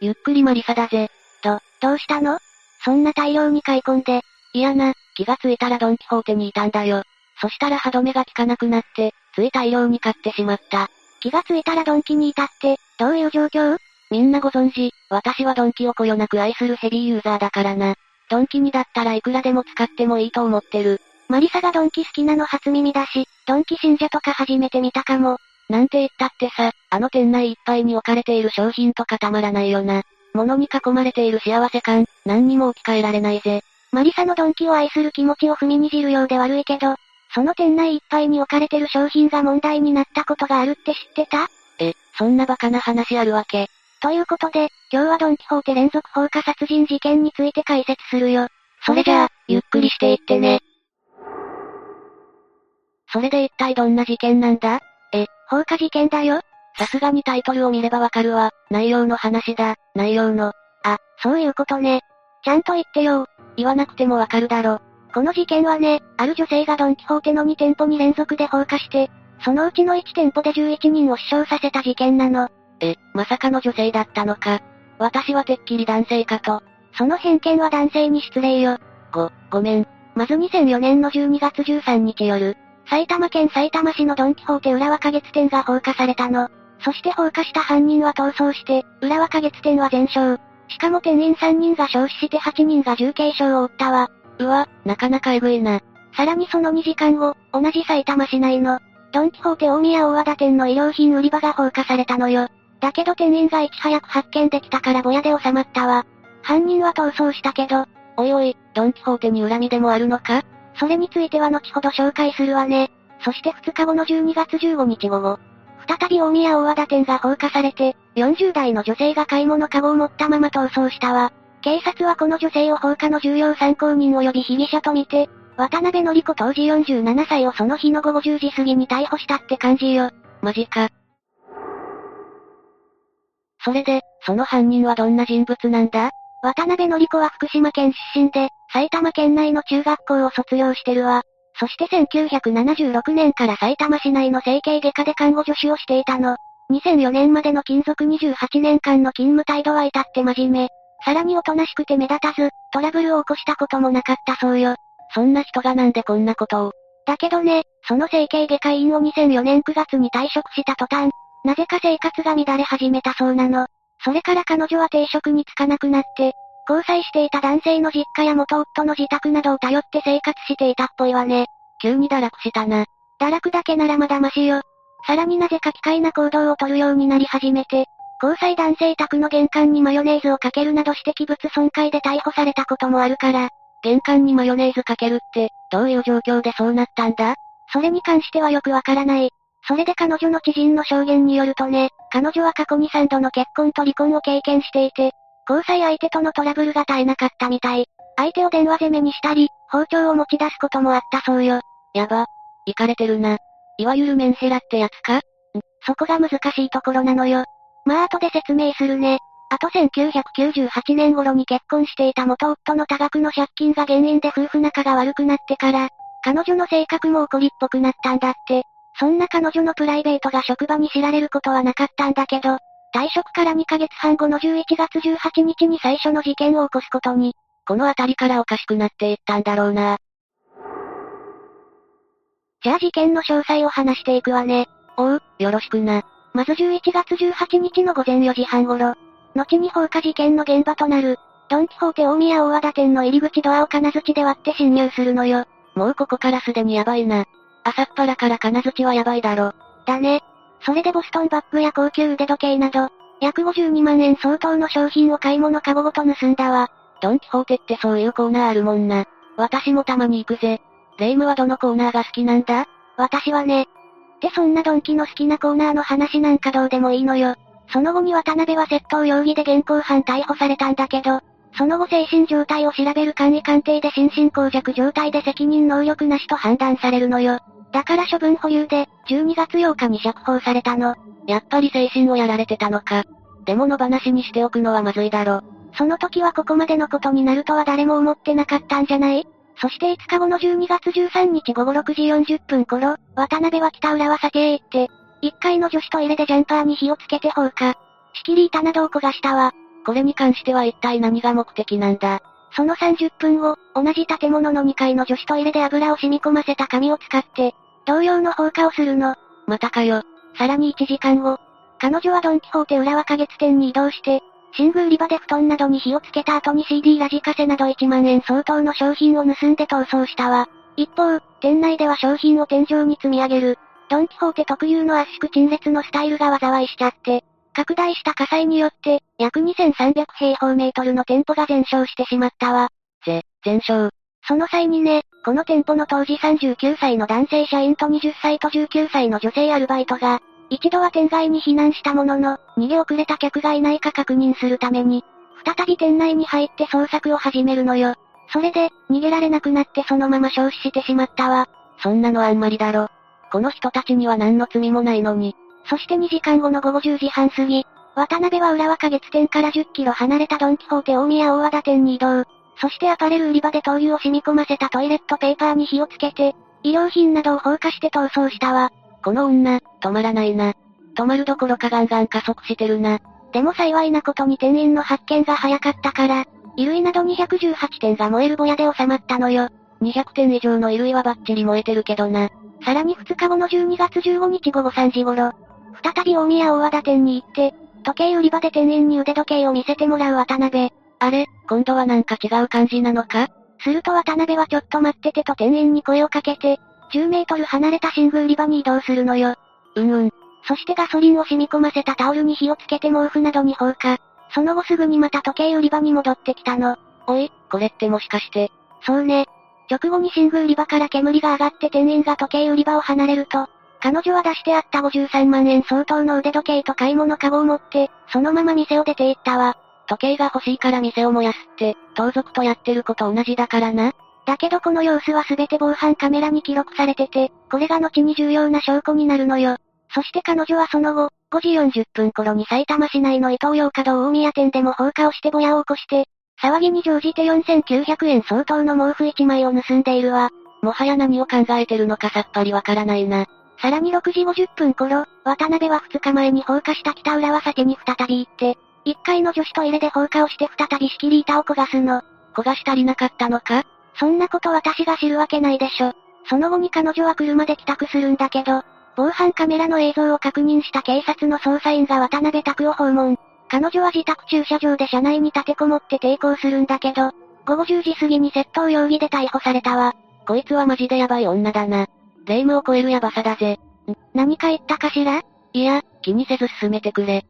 ゆっくりマリサだぜ。ど、どうしたの？そんな大量に買い込んで。いやな、気がついたらドンキホーテにいたんだよ。そしたら歯止めが効かなくなって、つい大量に買ってしまった。気がついたらドンキにいたって、どういう状況？みんなご存知、私はドンキをこよなく愛するヘビーユーザーだからな。ドンキにだったらいくらでも使ってもいいと思ってる。マリサがドンキ好きなの初耳だし、ドンキ信者とか初めて見たかも。なんて言ったってさ、あの店内いっぱいに置かれている商品とかたまらないよな。物に囲まれている幸せ感、何にも置き換えられないぜ。マリサのドンキを愛する気持ちを踏みにじるようで悪いけど、その店内いっぱいに置かれてる商品が問題になったことがあるって知ってた？え、そんなバカな話あるわけ。ということで、今日はドンキホーテ連続放火殺人事件について解説するよ。それじゃあ、ゆっくりしていってね。それで一体どんな事件なんだ？え、放火事件だよ。さすがにタイトルを見ればわかるわ。内容の話だ、内容の。あ、そういうことね。ちゃんと言ってよ。言わなくてもわかるだろ。この事件はね、ある女性がドンキホーテの2店舗に連続で放火して、そのうちの1店舗で11人を死傷させた事件なの。え、まさかの女性だったのか。私はてっきり男性かと。その偏見は男性に失礼よ。ご、ごめん。まず2004年の12月13日夜、埼玉県埼玉市のドンキホーテ浦和花月店が放火されたの。そして放火した犯人は逃走して、浦和花月店は全焼。しかも店員3人が焼死して8人が重軽傷を負ったわ。うわ、なかなかエグいな。さらにその2時間後、同じ埼玉市内の、ドンキホーテ大宮大和田店の衣料品売り場が放火されたのよ。だけど店員がいち早く発見できたからぼやで収まったわ。犯人は逃走したけど、おいおい、ドンキホーテに恨みでもあるのか？それについては後ほど紹介するわね。そして2日後の12月15日午後、再び大宮大和田店が放火されて、40代の女性が買い物カゴを持ったまま逃走したわ。警察はこの女性を放火の重要参考人及び被疑者とみて、渡辺則子当時47歳をその日の午後10時過ぎに逮捕したって感じよ。マジか。それで、その犯人はどんな人物なんだ？渡辺則子は福島県出身で、埼玉県内の中学校を卒業してるわ。そして1976年から埼玉市内の整形外科で看護助手をしていたの。2004年までの勤続28年間の勤務態度は至って真面目。さらにおとなしくて目立たず、トラブルを起こしたこともなかったそうよ。そんな人がなんでこんなことを。だけどね、その整形外科医院を2004年9月に退職した途端、なぜか生活が乱れ始めたそうなの。それから彼女は定職に就かなくなって、交際していた男性の実家や元夫の自宅などを頼って生活していたっぽいわね。急に堕落したな。堕落だけならまだマシよ。さらになぜか機械な行動をとるようになり始めて、交際男性宅の玄関にマヨネーズをかけるなどして器物損壊で逮捕されたこともあるから、玄関にマヨネーズかけるって、どういう状況でそうなったんだ？それに関してはよくわからない。それで彼女の知人の証言によるとね、彼女は過去に3度の結婚と離婚を経験していて、交際相手とのトラブルが絶えなかったみたい。相手を電話攻めにしたり、包丁を持ち出すこともあったそうよ。やば。行かれてるな。いわゆるメンヘラってやつか？ん？そこが難しいところなのよ。まあ後で説明するね。あと1998年頃に結婚していた元夫の多額の借金が原因で夫婦仲が悪くなってから、彼女の性格も怒りっぽくなったんだって。そんな彼女のプライベートが職場に知られることはなかったんだけど、退職から2ヶ月半後の11月18日に最初の事件を起こすことに、この辺りからおかしくなっていったんだろうな。じゃあ事件の詳細を話していくわね。おう、よろしくな。まず11月18日の午前4時半頃、後に放火事件の現場となる、ドンキホーテ大宮大和田店の入り口ドアを金槌で割って侵入するのよ。もうここからすでにやばいな。朝っぱらから金槌はやばいだろ。だね。それでボストンバッグや高級腕時計など、約52万円相当の商品を買い物かごごと盗んだわ。ドンキホーテってそういうコーナーあるもんな。私もたまに行くぜ。レイムはどのコーナーが好きなんだ？私はね。ってそんなドンキの好きなコーナーの話なんかどうでもいいのよ。その後に渡辺は窃盗容疑で現行犯逮捕されたんだけど、その後精神状態を調べる簡易鑑定で心神耗弱状態で責任能力なしと判断されるのよ。だから処分保留で、12月8日に釈放されたの。やっぱり精神をやられてたのか。でも野放しにしておくのはまずいだろ。その時はここまでのことになるとは誰も思ってなかったんじゃない？そして5日後の12月13日午後6時40分頃、渡辺は北浦和酒へ行って、1階の女子トイレでジャンパーに火をつけて放火。仕切り板などを焦がしたわ。これに関しては一体何が目的なんだ？その30分後、同じ建物の2階の女子トイレで油を染み込ませた紙を使って、同様の放火をするの。またかよ。さらに1時間後、彼女はドンキホーテ浦和花月店に移動して、寝具売り場で布団などに火をつけた後に CD ラジカセなど1万円相当の商品を盗んで逃走したわ。一方、店内では商品を天井に積み上げる。ドンキホーテ特有の圧縮陳列のスタイルが災いしちゃって、拡大した火災によって、約2300平方メートルの店舗が全焼してしまったわ。ぜ、全焼。その際にね、この店舗の当時39歳の男性社員と20歳と19歳の女性アルバイトが、一度は店外に避難したものの、逃げ遅れた客がいないか確認するために、再び店内に入って捜索を始めるのよ。それで、逃げられなくなってそのまま焼死してしまったわ。そんなのあんまりだろ。この人たちには何の罪もないのに。そして2時間後の午後10時半過ぎ、渡辺は浦和花月店から10キロ離れたドンキホーテ大宮大和田店に移動。そしてアパレル売り場で灯油を染み込ませたトイレットペーパーに火をつけて、衣料品などを放火して逃走したわ。この女、止まらないな。止まるどころかガンガン加速してるな。でも幸いなことに店員の発見が早かったから、衣類など218点が燃えるぼやで収まったのよ。200点以上の衣類はバッチリ燃えてるけどな。さらに2日後の12月15日午後3時頃、再び大宮大和田店に行って、時計売り場で店員に腕時計を見せてもらう渡辺。あれ、今度はなんか違う感じなのか？すると渡辺はちょっと待っててと店員に声をかけて、10メートル離れた寝具売り場に移動するのよ。うんうん。そしてガソリンを染み込ませたタオルに火をつけて毛布などに放火。その後すぐにまた時計売り場に戻ってきたの。おい、これってもしかして。そうね。直後に寝具売り場から煙が上がって店員が時計売り場を離れると、彼女は出してあった53万円相当の腕時計と買い物カゴを持って、そのまま店を出て行ったわ。時計が欲しいから店を燃やすって、盗賊とやってること同じだからな。だけどこの様子は全て防犯カメラに記録されてて、これが後に重要な証拠になるのよ。そして彼女はその後、5時40分頃に埼玉市内の伊東洋華堂大宮店でも放火をしてぼやを起こして、騒ぎに乗じて4900円相当の毛布1枚を盗んでいるわ。もはや何を考えてるのかさっぱりわからないな。さらに6時50分頃、渡辺は2日前に放火した北浦和酒に再び行って、1階の女子トイレで放火をして再び仕切り板を焦がすの。焦がし足りなかったのか？そんなこと私が知るわけないでしょ。その後に彼女は車で帰宅するんだけど、防犯カメラの映像を確認した警察の捜査員が渡辺宅を訪問。彼女は自宅駐車場で車内に立てこもって抵抗するんだけど、午後10時過ぎに窃盗容疑で逮捕されたわ。こいつはマジでヤバい女だな。霊夢を超えるヤバさだぜ。ん、何か言ったかしら？いや、気にせず進めてくれ。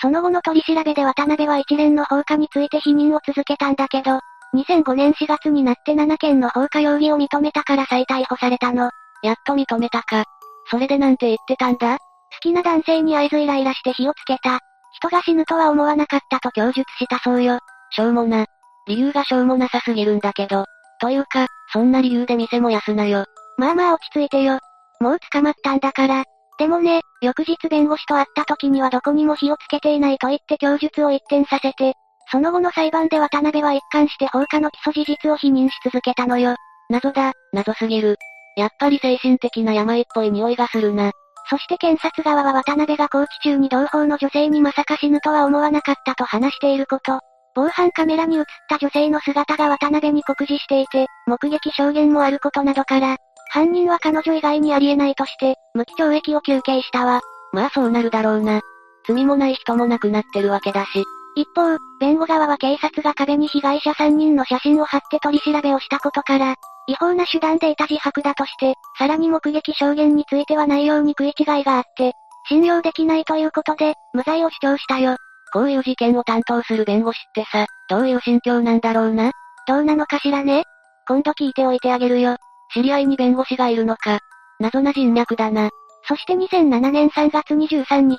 その後の取り調べで渡辺は一連の放火について否認を続けたんだけど、2005年4月になって7件の放火容疑を認めたから再逮捕されたの。やっと認めたか。それでなんて言ってたんだ？好きな男性に合図イライラして火をつけた。人が死ぬとは思わなかったと供述したそうよ。しょうもな。理由がしょうもなさすぎるんだけど。というか、そんな理由で店も休なよ。まあまあ落ち着いてよ。もう捕まったんだから。でもね、翌日弁護士と会った時にはどこにも火をつけていないと言って供述を一転させて、その後の裁判で渡辺は一貫して放火の基礎事実を否認し続けたのよ。謎だ、謎すぎる。やっぱり精神的な病っぽい匂いがするな。そして検察側は渡辺が拘置中に同胞の女性にまさか死ぬとは思わなかったと話していること、防犯カメラに映った女性の姿が渡辺に酷似していて、目撃証言もあることなどから、犯人は彼女以外にありえないとして、無期懲役を求刑したわ。まあそうなるだろうな。罪もない人も亡くなってるわけだし。一方、弁護側は警察が壁に被害者3人の写真を貼って取り調べをしたことから、違法な手段で得た自白だとして、さらに目撃証言については内容に食い違いがあって、信用できないということで、無罪を主張したよ。こういう事件を担当する弁護士ってさ、どういう心境なんだろうな？どうなのかしらね？今度聞いておいてあげるよ。知り合いに弁護士がいるのか。謎な人脈だな。そして2007年3月23日、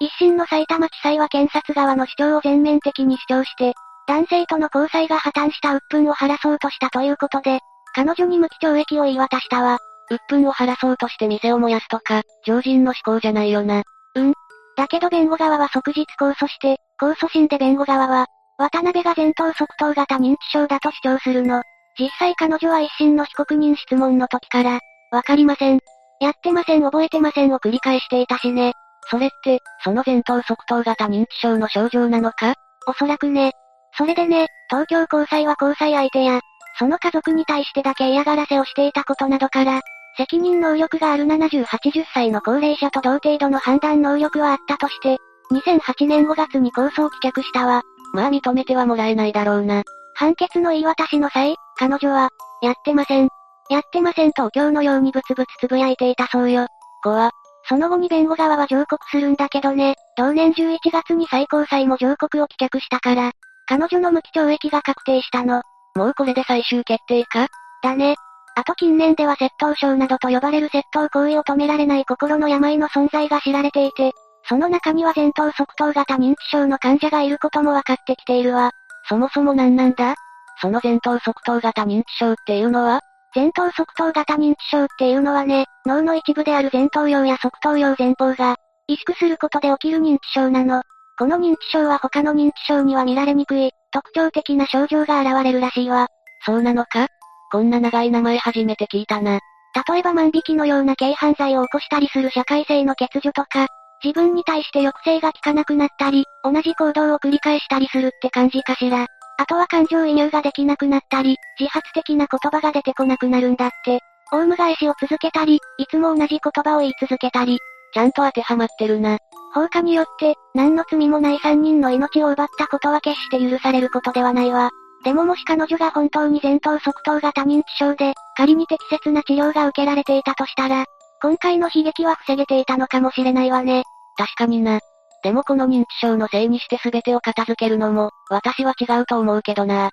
一審の埼玉地裁は検察側の主張を全面的に主張して、男性との交際が破綻した鬱憤を晴らそうとしたということで、彼女に無期懲役を言い渡したわ。鬱憤を晴らそうとして店を燃やすとか、常人の思考じゃないよな。うん？だけど弁護側は即日控訴して、控訴審で弁護側は、渡辺が前頭側頭型認知症だと主張するの。実際彼女は一審の被告人質問の時から、わかりません。やってません覚えてませんを繰り返していたしね。それって、その前頭側頭型認知症の症状なのか？おそらくね。それでね、東京高裁は交際相手や、その家族に対してだけ嫌がらせをしていたことなどから、責任能力がある70、80歳の高齢者と同程度の判断能力はあったとして、2008年5月に控訴を棄却したわ。まあ認めてはもらえないだろうな。判決の言い渡しの際、彼女は、やってません。やってませんと今日のようにブツブツつぶやいていたそうよ。怖。その後に弁護側は上告するんだけどね、同年11月に最高裁も上告を棄却したから、彼女の無期懲役が確定したの。もうこれで最終決定か？だね。あと近年では窃盗症などと呼ばれる窃盗行為を止められない心の病の存在が知られていて、その中には前頭側頭型認知症の患者がいることも分かってきているわ。そもそも何なんだ？その前頭側頭型認知症っていうのは？前頭側頭型認知症っていうのはね、脳の一部である前頭葉や側頭葉前方が、萎縮することで起きる認知症なの。この認知症は他の認知症には見られにくい、特徴的な症状が現れるらしいわ。そうなのか？こんな長い名前初めて聞いたな。例えば万引きのような軽犯罪を起こしたりする社会性の欠如とか、自分に対して抑制が効かなくなったり、同じ行動を繰り返したりするって感じかしら。あとは感情移入ができなくなったり、自発的な言葉が出てこなくなるんだって。オウム返しを続けたり、いつも同じ言葉を言い続けたり、ちゃんと当てはまってるな。放火によって、何の罪もない3人の命を奪ったことは決して許されることではないわ。でももし彼女が本当に前頭側頭型認知症で、仮に適切な治療が受けられていたとしたら、今回の悲劇は防げていたのかもしれないわね。確かにな。でもこの認知症のせいにして全てを片付けるのも、私は違うと思うけどな。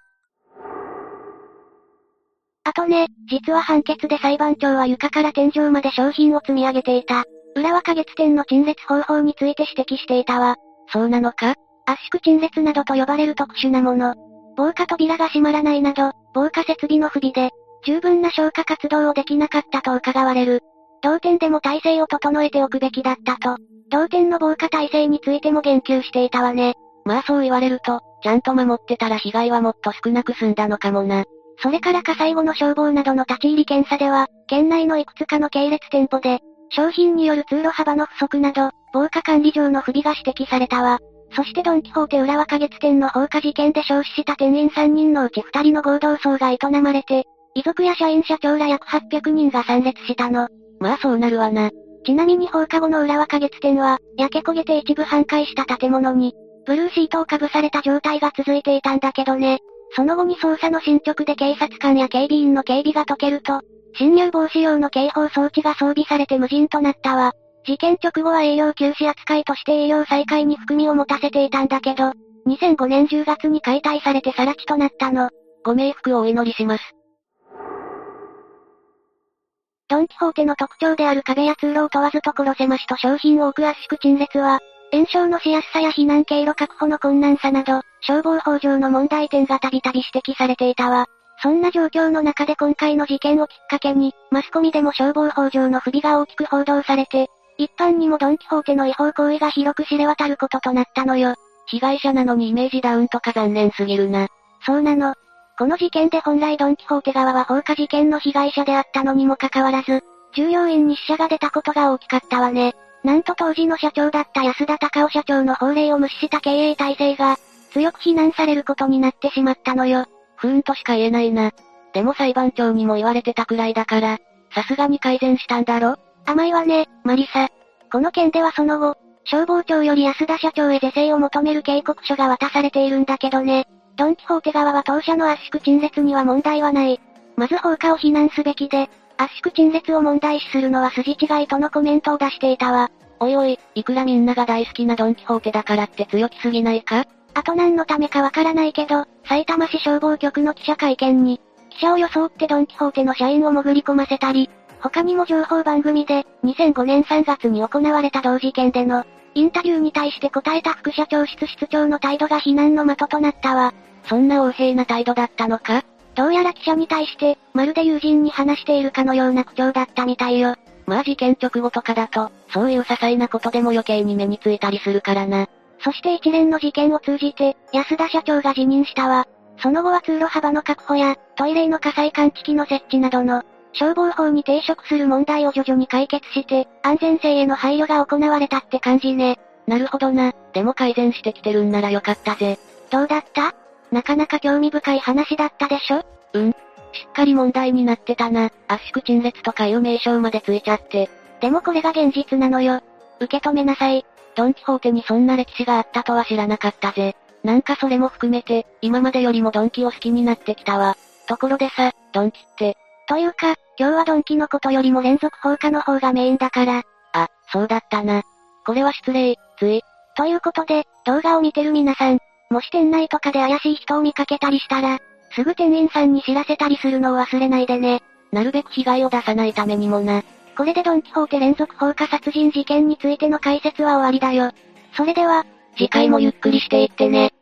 あとね、実は判決で裁判長は床から天井まで商品を積み上げていた。裏は花月店の陳列方法について指摘していたわ。そうなのか？圧縮陳列などと呼ばれる特殊なもの。防火扉が閉まらないなど、防火設備の不備で、十分な消火活動をできなかったと伺われる。同店でも体制を整えておくべきだったと、同店の防火体制についても言及していたわね。まあそう言われると、ちゃんと守ってたら被害はもっと少なく済んだのかもな。それから火災後の消防などの立ち入り検査では、県内のいくつかの系列店舗で、商品による通路幅の不足など、防火管理上の不備が指摘されたわ。そしてドンキホーテ浦和花月店の放火事件で焼死した店員3人のうち2人の合同葬が営まれて、遺族や社員社長ら約800人が参列したの。まあそうなるわな。ちなみに放課後の浦和花月店は、焼け焦げて一部半壊した建物に、ブルーシートをかぶされた状態が続いていたんだけどね。その後に捜査の進捗で警察官や警備員の警備が解けると、侵入防止用の警報装置が装備されて無人となったわ。事件直後は営業休止扱いとして営業再開に含みを持たせていたんだけど、2005年10月に解体されて更地となったの。ご冥福をお祈りします。ドンキホーテの特徴である壁や通路を問わず所狭しと商品を置く圧縮陳列は、炎症のしやすさや避難経路確保の困難さなど、消防法上の問題点がたびたび指摘されていたわ。そんな状況の中で今回の事件をきっかけに、マスコミでも消防法上の不備が大きく報道されて、一般にもドンキホーテの違法行為が広く知れ渡ることとなったのよ。被害者なのにイメージダウンとか残念すぎるな。そうなの。この事件で本来ドンキホーテ側は放火事件の被害者であったのにもかかわらず、従業員に死者が出たことが大きかったわね。なんと当時の社長だった安田隆夫社長の法令を無視した経営体制が、強く非難されることになってしまったのよ。不運としか言えないな。でも裁判長にも言われてたくらいだから、さすがに改善したんだろ？甘いわね、マリサ。この件ではその後、消防庁より安田社長へ是正を求める警告書が渡されているんだけどね。ドンキホーテ側は当社の圧縮陳列には問題はない。まず放火を非難すべきで、圧縮陳列を問題視するのは筋違いとのコメントを出していたわ。おいおい、いくらみんなが大好きなドンキホーテだからって強気すぎないか？あと何のためかわからないけど、埼玉市消防局の記者会見に、記者を装ってドンキホーテの社員を潜り込ませたり、他にも情報番組で、2005年3月に行われた同事件での、インタビューに対して答えた副社長室室長の態度が非難の的となったわ。そんな横柄な態度だったのか？どうやら記者に対して、まるで友人に話しているかのような口調だったみたいよ。まあ事件直後とかだと、そういう些細なことでも余計に目についたりするからな。そして一連の事件を通じて、安田社長が辞任したわ。その後は通路幅の確保や、トイレの火災感知器の設置などの、消防法に抵触する問題を徐々に解決して、安全性への配慮が行われたって感じね。なるほどな。でも改善してきてるんならよかったぜ。どうだった？なかなか興味深い話だったでしょ？うん。しっかり問題になってたな。圧縮陳列とかいう名称までついちゃって。でもこれが現実なのよ。受け止めなさい。ドンキホーテにそんな歴史があったとは知らなかったぜ。なんかそれも含めて、今までよりもドンキを好きになってきたわ。ところでさ、ドンキって。というか、今日はドンキのことよりも連続放火の方がメインだから。あ、そうだったな。これは失礼、つい。ということで、動画を見てる皆さん、もし店内とかで怪しい人を見かけたりしたら、すぐ店員さんに知らせたりするのを忘れないでね。なるべく被害を出さないためにもな。これでドンキホーテ連続放火殺人事件についての解説は終わりだよ。それでは、次回もゆっくりしていってね。